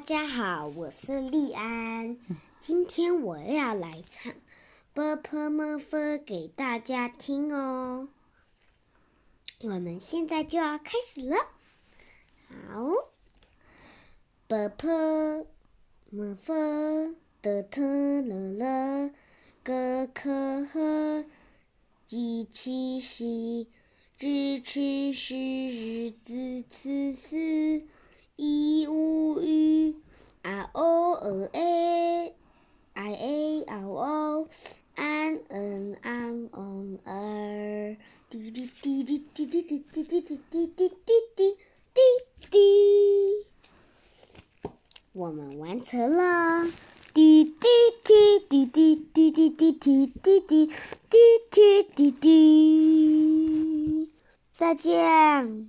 大家好，我是丽安。今天我要来唱《b p m f》给大家听哦。我们现在就要开始了。好，b p m f d t l l g k h j q x r ch sh r z c s o e a i a o o an n an on er 滴滴滴滴滴滴滴滴滴滴滴滴滴滴滴，我们完成了。滴滴滴滴滴滴滴滴滴滴滴滴滴滴滴，再见。